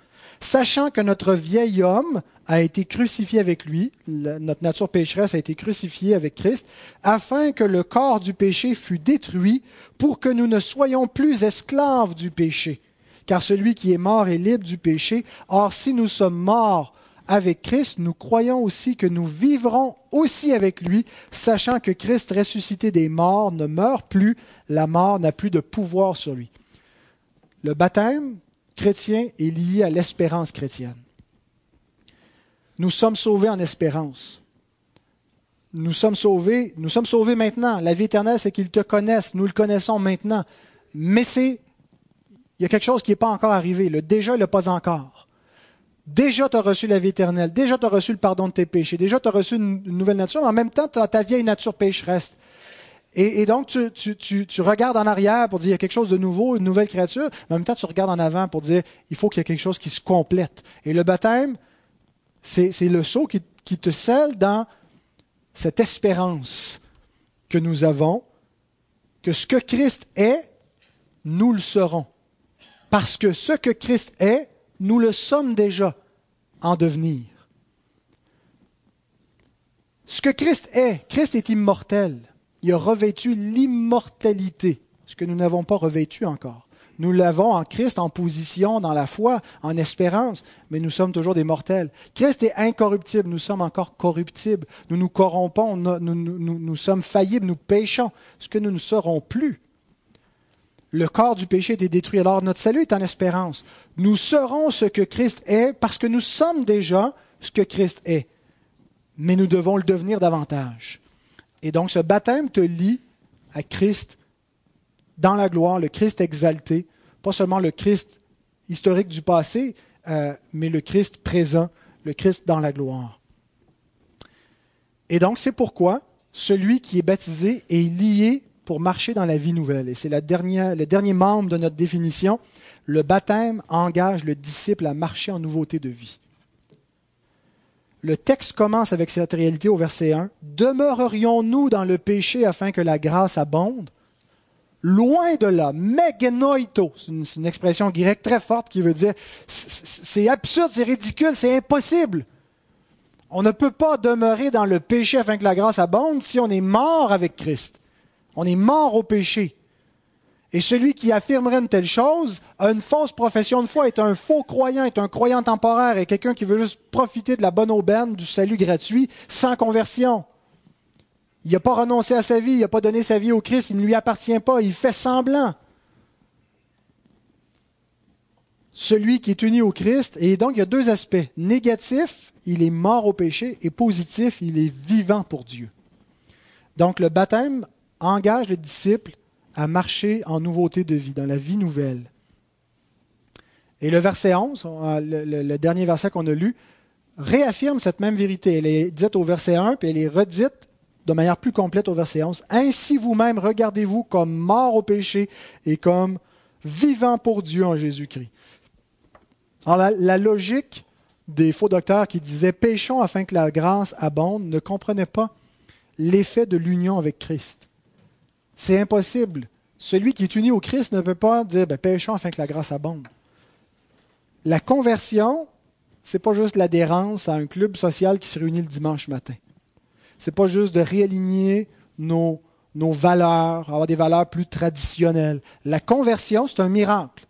A: Sachant que notre vieil homme a été crucifié avec lui, notre nature pécheresse a été crucifiée avec Christ, afin que le corps du péché fût détruit pour que nous ne soyons plus esclaves du péché. Car celui qui est mort est libre du péché. Or, si nous sommes morts avec Christ, nous croyons aussi que nous vivrons aussi avec lui, sachant que Christ ressuscité des morts ne meurt plus, la mort n'a plus de pouvoir sur lui. Le baptême chrétien est lié à l'espérance chrétienne. Nous sommes sauvés en espérance. Nous sommes sauvés, nous sommes sauvés maintenant. La vie éternelle, c'est qu'ils te connaissent. Nous le connaissons maintenant. Mais c'est, il y a quelque chose qui n'est pas encore arrivé. Le déjà, le pas encore. Déjà, tu as reçu la vie éternelle. Déjà, tu as reçu le pardon de tes péchés. Déjà, tu as reçu une, nouvelle nature. Mais en même temps, ta vieille nature pécheresse. Et, et donc, tu, regardes en arrière pour dire il y a quelque chose de nouveau, une nouvelle créature. Mais en même temps, tu regardes en avant pour dire il faut qu'il y ait quelque chose qui se complète. Et le baptême, c'est le saut qui, qui te scelle dans cette espérance que nous avons, que ce que Christ est, nous le serons. Parce que ce que Christ est, nous le sommes déjà en devenir. Ce que Christ est, Christ est immortel. Il a revêtu l'immortalité, ce que nous n'avons pas revêtu encore. Nous l'avons en Christ, en position, dans la foi, en espérance, mais nous sommes toujours des mortels. Christ est incorruptible, nous sommes encore corruptibles. Nous nous corrompons, nous, sommes faillibles, nous péchons, ce que nous ne serons plus le corps du péché était détruit. Alors notre salut est en espérance. Nous serons ce que Christ est parce que nous sommes déjà ce que Christ est. Mais nous devons le devenir davantage. Et donc ce baptême te lie à Christ dans la gloire, le Christ exalté, pas seulement le Christ historique du passé, euh, mais le Christ présent, le Christ dans la gloire. Et donc c'est pourquoi celui qui est baptisé est lié pour marcher dans la vie nouvelle. Et c'est le dernier membre de notre définition. Le baptême engage le disciple à marcher en nouveauté de vie. Le texte commence avec cette réalité au verset 1. Demeurerions-nous dans le péché afin que la grâce abonde? Loin de là, megenoito, c'est une, expression grecque très forte qui veut dire c'est absurde, c'est ridicule, c'est impossible. On ne peut pas demeurer dans le péché afin que la grâce abonde si on est mort avec Christ. On est mort au péché. Et celui qui affirmerait une telle chose a une fausse profession de foi, est un faux croyant, est un croyant temporaire, et quelqu'un qui veut juste profiter de la bonne aubaine, du salut gratuit, sans conversion. Il n'a pas renoncé à sa vie, il n'a pas donné sa vie au Christ, il ne lui appartient pas, il fait semblant. Celui qui est uni au Christ, et donc il y a deux aspects. Négatif, il est mort au péché, et positif, il est vivant pour Dieu. Donc le baptême engage le disciple à marcher en nouveauté de vie, dans la vie nouvelle. Et le verset 11, euh, le, dernier verset qu'on a lu, réaffirme cette même vérité. Elle est dite au verset 1, puis elle est redite de manière plus complète au verset 11. Ainsi vous-même, regardez-vous comme mort au péché et comme vivant pour Dieu en Jésus-Christ. Alors la, logique des faux docteurs qui disaient péchons afin que la grâce abonde ne comprenait pas l'effet de l'union avec Christ. C'est impossible. Celui qui est uni au Christ ne peut pas dire ben, péchons afin que la grâce abonde. La conversion, c'est pas juste l'adhérence à un club social qui se réunit le dimanche matin. C'est pas juste de réaligner nos, nos valeurs, avoir des valeurs plus traditionnelles. La conversion, c'est un miracle.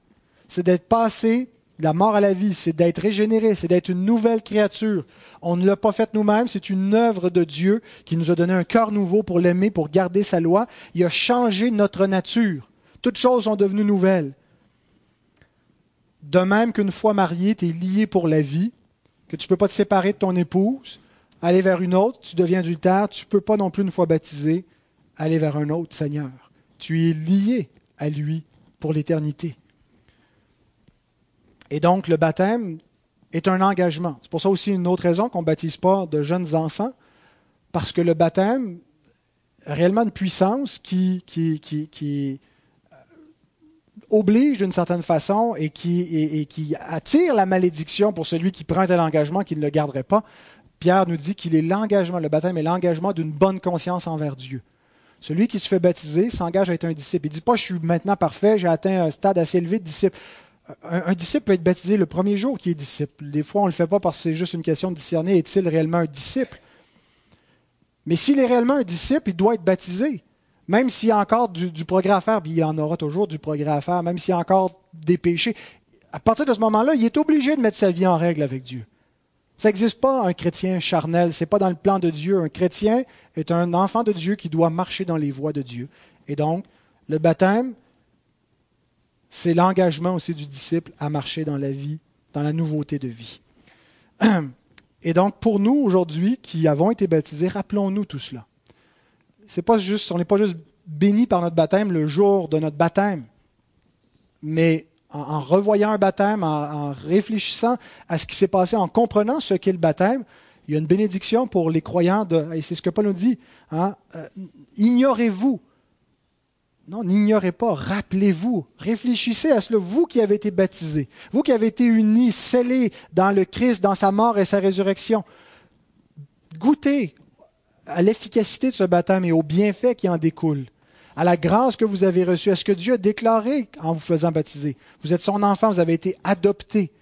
A: c'est d'être passé de la mort à la vie, c'est d'être régénéré, c'est d'être une nouvelle créature. On ne l'a pas fait nous-mêmes, c'est une œuvre de Dieu qui nous a donné un cœur nouveau pour l'aimer, pour garder sa loi. Il a changé notre nature. Toutes choses sont devenues nouvelles. De même qu'une fois marié, tu es lié pour la vie, que tu ne peux pas te séparer de ton épouse, aller vers une autre, tu deviens adultère, tu ne peux pas non plus, une fois baptisé, aller vers un autre Seigneur. Tu es lié à lui pour l'éternité. Et donc, le baptême est un engagement. C'est pour ça aussi une autre raison qu'on ne baptise pas de jeunes enfants, parce que le baptême a réellement une puissance qui, qui oblige d'une certaine façon et qui, et, qui attire la malédiction pour celui qui prend tel engagement qui ne le garderait pas. Pierre nous dit qu'il est l'engagement, le baptême est l'engagement d'une bonne conscience envers Dieu. Celui qui se fait baptiser s'engage à être un disciple. Il ne dit pas je suis maintenant parfait, j'ai atteint un stade assez élevé de disciple. Un, disciple peut être baptisé le premier jour qu'il est disciple. Des fois, on ne le fait pas parce que c'est juste une question de discerner est-il réellement un disciple? Mais s'il est réellement un disciple, il doit être baptisé. Même s'il y a encore du, progrès à faire, il y en aura toujours du progrès à faire, même s'il y a encore des péchés, à partir de ce moment-là, il est obligé de mettre sa vie en règle avec Dieu. Ça n'existe pas un chrétien charnel, ce n'est pas dans le plan de Dieu. Un chrétien est un enfant de Dieu qui doit marcher dans les voies de Dieu. Et donc, le baptême, c'est l'engagement aussi du disciple à marcher dans la vie, dans la nouveauté de vie. Et donc, pour nous, aujourd'hui, qui avons été baptisés, rappelons-nous tout cela pas juste, on n'est pas juste béni par notre baptême le jour de notre baptême, mais en, revoyant un baptême, en, réfléchissant à ce qui s'est passé, en comprenant ce qu'est le baptême, il y a une bénédiction pour les croyants, de, et c'est ce que Paul nous dit, hein, euh, ignorez-vous. Non, n'ignorez pas, rappelez-vous, réfléchissez à cela, vous qui avez été baptisés, vous qui avez été unis, scellés dans le Christ, dans sa mort et sa résurrection. Goûtez à l'efficacité de ce baptême et aux bienfaits qui en découlent, à la grâce que vous avez reçue, à ce que Dieu a déclaré en vous faisant baptiser. Vous êtes son enfant, vous avez été adopté.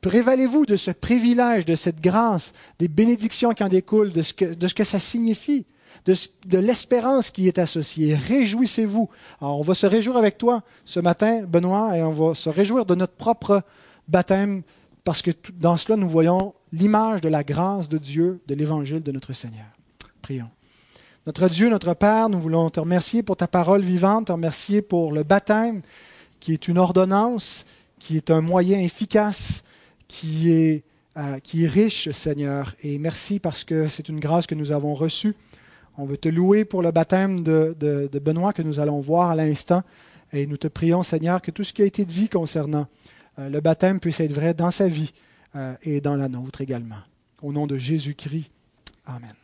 A: Prévalez-vous de ce privilège, de cette grâce, des bénédictions qui en découlent, de ce que, ça signifie, de, de l'espérance qui est associée. Réjouissez-vous. Alors, on va se réjouir avec toi ce matin, Benoît, et on va se réjouir de notre propre baptême parce que dans cela, nous voyons l'image de la grâce de Dieu, de l'évangile de notre Seigneur. Prions. Notre Dieu, notre Père, nous voulons te remercier pour ta parole vivante, te remercier pour le baptême, qui est une ordonnance, qui est un moyen efficace, qui est, euh, riche, Seigneur. Et merci parce que c'est une grâce que nous avons reçue. On veut te louer pour le baptême de, de Benoît que nous allons voir à l'instant. Et nous te prions, Seigneur, que tout ce qui a été dit concernant euh, le baptême puisse être vrai dans sa vie euh, et dans la nôtre également. Au nom de Jésus-Christ. Amen.